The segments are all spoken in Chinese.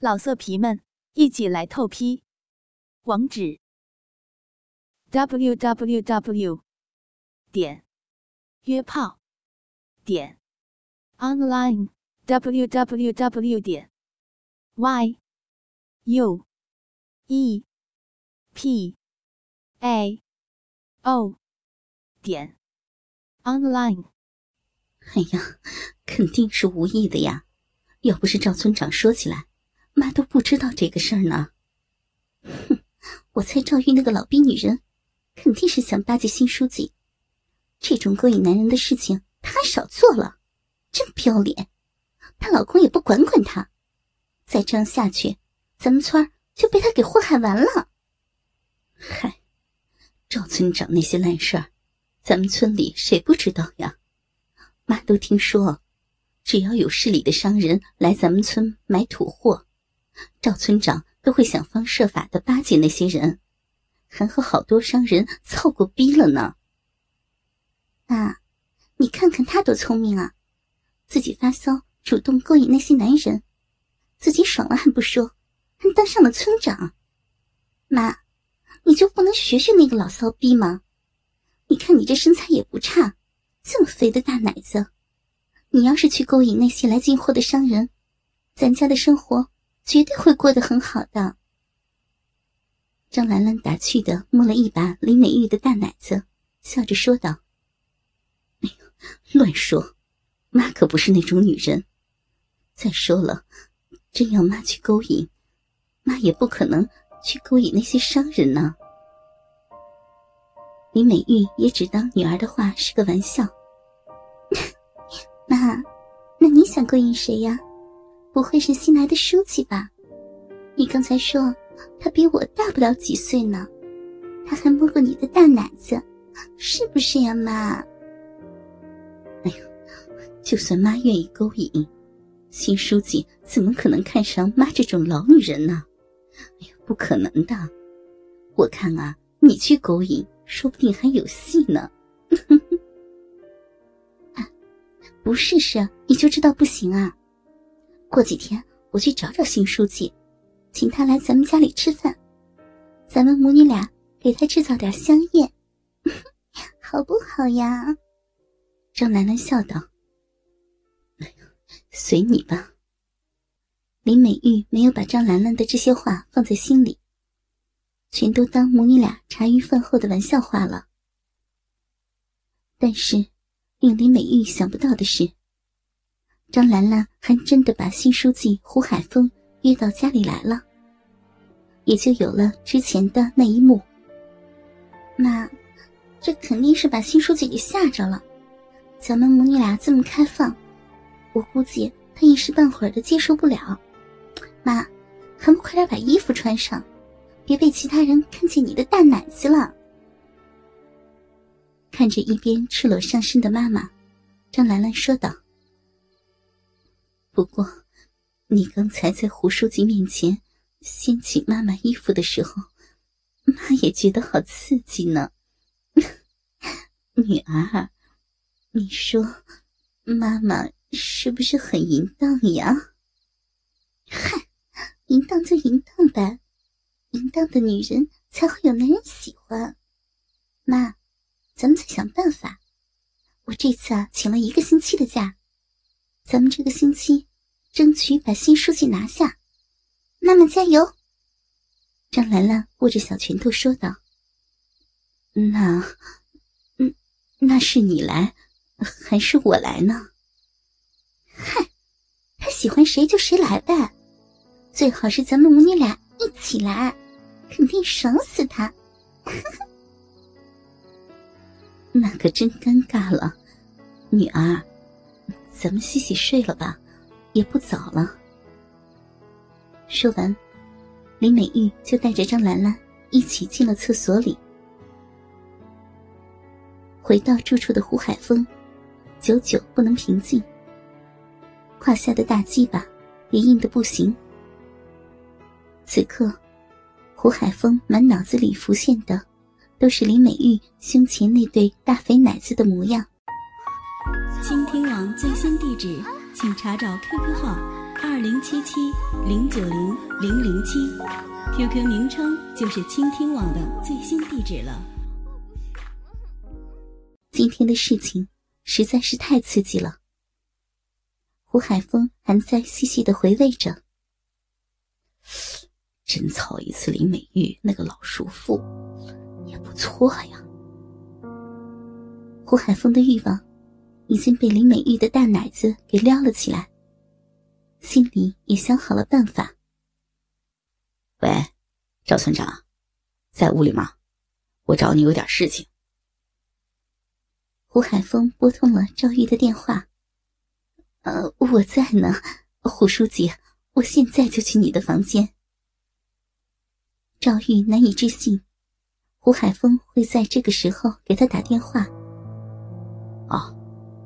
老色皮们，一起来透批！网址：w w w 点约炮点 online w w w 点 y u e p a o 点 online。哎呀，肯定是无意的呀！要不是赵村长说起来，妈都不知道这个事儿呢。哼，我猜赵玉那个老逼女人，肯定是想巴结新书记。这种勾引男人的事情，她还少做了，真不要脸！她老公也不管管她，再这样下去，咱们村就被她给祸害完了。嗨，赵村长那些烂事儿，咱们村里谁不知道呀？妈都听说。只要有市里的商人来咱们村买土货，赵村长都会想方设法的巴结那些人，还和好多商人操过逼了呢。啊，你看看他多聪明啊，自己发骚主动勾引那些男人，自己爽了还不说，还当上了村长。妈，你就不能学学那个老骚逼吗？你看你这身材也不差，这么肥的大奶子。你要是去勾引那些来进货的商人，咱家的生活绝对会过得很好的。张兰兰打趣的摸了一把林美玉的大奶子，笑着说道：“哎呦，乱说！妈可不是那种女人。再说了，真要妈去勾引，妈也不可能去勾引那些商人呢。”林美玉也只当女儿的话是个玩笑。妈，那你想勾引谁呀？不会是新来的书记吧？你刚才说他比我大不了几岁呢，他还摸过你的大奶子，是不是呀，妈？哎呀，就算妈愿意勾引，新书记怎么可能看上妈这种老女人呢？哎呀，不可能的！我看啊，你去勾引，说不定还有戏呢。不试试你就知道不行啊！过几天我去找找新书记，请他来咱们家里吃饭，咱们母女俩给他制造点香艳，好不好呀？张兰兰笑道：“随你吧。”林美玉没有把张兰兰的这些话放在心里，全都当母女俩茶余饭后的玩笑话了。但是。令林美玉想不到的是，张兰兰还真的把新书记胡海峰约到家里来了，也就有了之前的那一幕。妈，这肯定是把新书记给吓着了。咱们母女俩这么开放，我估计他一时半会儿的接受不了。妈，还不快点把衣服穿上，别被其他人看见你的大奶子了。看着一边赤裸上身的妈妈，张兰兰说道：“不过，你刚才在胡书记面前掀起妈妈衣服的时候，妈也觉得好刺激呢。女儿，你说妈妈是不是很淫荡呀？嗨，淫荡就淫荡呗，淫荡的女人才会有男人喜欢。妈。”咱们再想办法。我这次啊，请了一个星期的假，咱们这个星期争取把新书记拿下。妈妈加油！张兰兰握着小拳头说道：“那，嗯，那是你来，还是我来呢？”嗨，他喜欢谁就谁来呗，最好是咱们母女俩一起来，肯定爽死他。那可真尴尬了，女儿，咱们洗洗睡了吧，也不早了。说完，林美玉就带着张兰兰一起进了厕所里。回到住处的胡海峰，久久不能平静，胯下的大鸡巴也硬的不行。此刻，胡海峰满脑子里浮现的。都是林美玉胸前那对大肥奶子的模样。倾听网最新地址，请查找 QQ 号二零七七零九零零零七，QQ 名称就是倾听网的最新地址了。今天的事情实在是太刺激了。胡海峰还在细细的回味着，真操一次林美玉那个老叔父也不错呀。胡海峰的欲望已经被林美玉的大奶子给撩了起来，心里也想好了办法。喂，赵村长，在屋里吗？我找你有点事情。胡海峰拨通了赵玉的电话。呃，我在呢，胡书记，我现在就去你的房间。赵玉难以置信，胡海峰会在这个时候给他打电话。哦，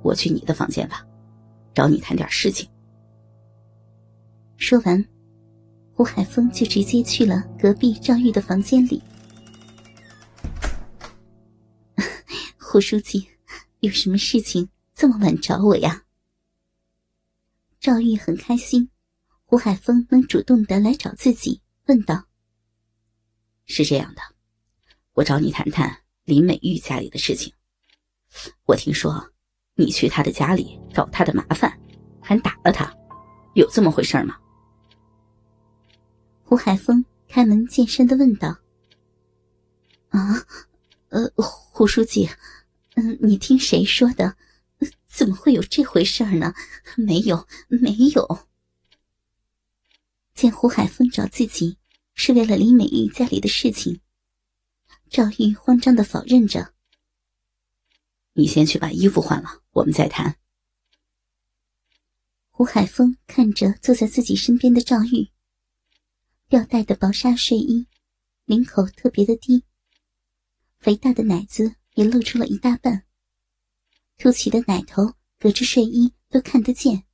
我去你的房间吧，找你谈点事情。说完，胡海峰就直接去了隔壁赵玉的房间里。胡书记，有什么事情这么晚找我呀？赵玉很开心，胡海峰能主动的来找自己，问道：“是这样的，我找你谈谈林美玉家里的事情。我听说你去他的家里找他的麻烦，还打了他，有这么回事吗？”胡海峰开门见山的问道：“啊，呃，胡书记，嗯，你听谁说的？”怎么会有这回事呢？没有，没有。见胡海峰找自己是为了李美玉家里的事情，赵玉慌张的否认着。你先去把衣服换了，我们再谈。胡海峰看着坐在自己身边的赵玉，吊带的薄纱睡衣，领口特别的低，肥大的奶子也露出了一大半。凸起的奶头隔着睡衣都看得见。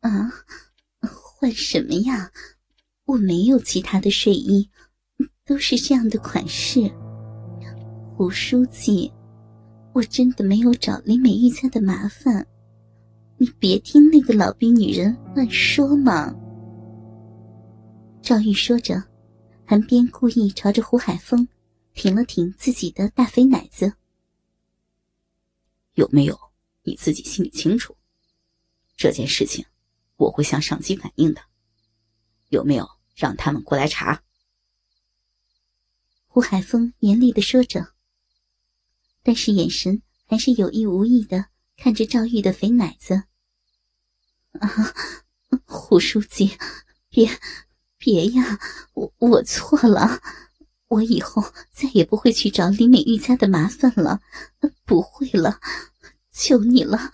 啊，换什么呀？我没有其他的睡衣，都是这样的款式。胡书记，我真的没有找林美玉家的麻烦，你别听那个老兵女人乱说嘛。赵玉说着，还边故意朝着胡海峰挺了挺自己的大肥奶子。有没有你自己心里清楚？这件事情我会向上级反映的。有没有让他们过来查？胡海峰严厉的说着，但是眼神还是有意无意的看着赵玉的肥奶子。啊，胡书记，别别呀！我我错了，我以后再也不会去找李美玉家的麻烦了，不会了。求你了，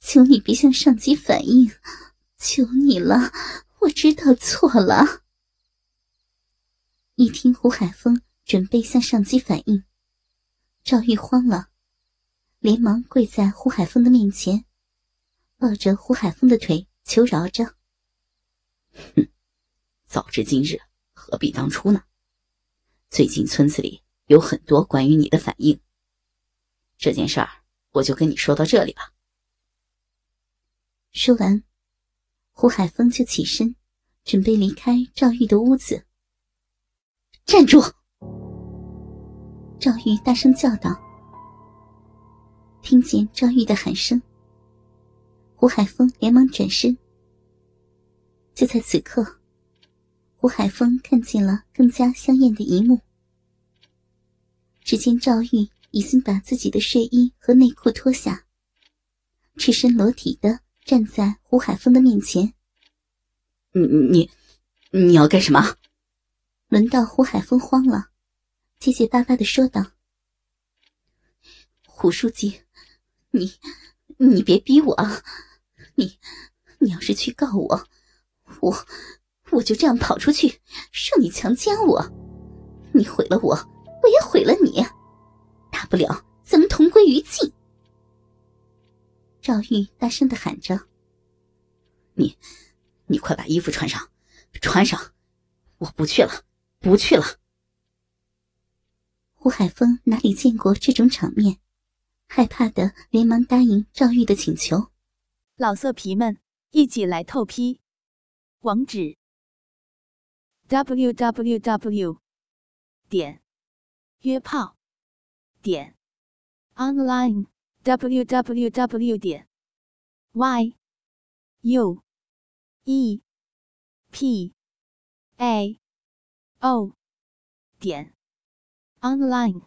求你别向上级反映，求你了，我知道错了。一听胡海峰准备向上级反映，赵玉慌了，连忙跪在胡海峰的面前，抱着胡海峰的腿求饶着：“哼，早知今日，何必当初呢？最近村子里有很多关于你的反应，这件事儿。”我就跟你说到这里吧。说完，胡海峰就起身，准备离开赵玉的屋子。站住！赵玉大声叫道。听见赵玉的喊声，胡海峰连忙转身。就在此刻，胡海峰看见了更加香艳的一幕。只见赵玉。已经把自己的睡衣和内裤脱下，赤身裸体的站在胡海峰的面前。你你你要干什么？轮到胡海峰慌了，结结巴巴的说道：“胡书记，你你别逼我啊！你你要是去告我，我我就这样跑出去，让你强奸我，你毁了我，我也毁了你。”大不了咱们同归于尽。赵玉大声的喊着：“你，你快把衣服穿上，穿上！我不去了，不去了。”吴海峰哪里见过这种场面，害怕的连忙答应赵玉的请求。老色皮们，一起来透批，网址：w w w 点约炮点 online w w w 点 y u e p a o 点。online.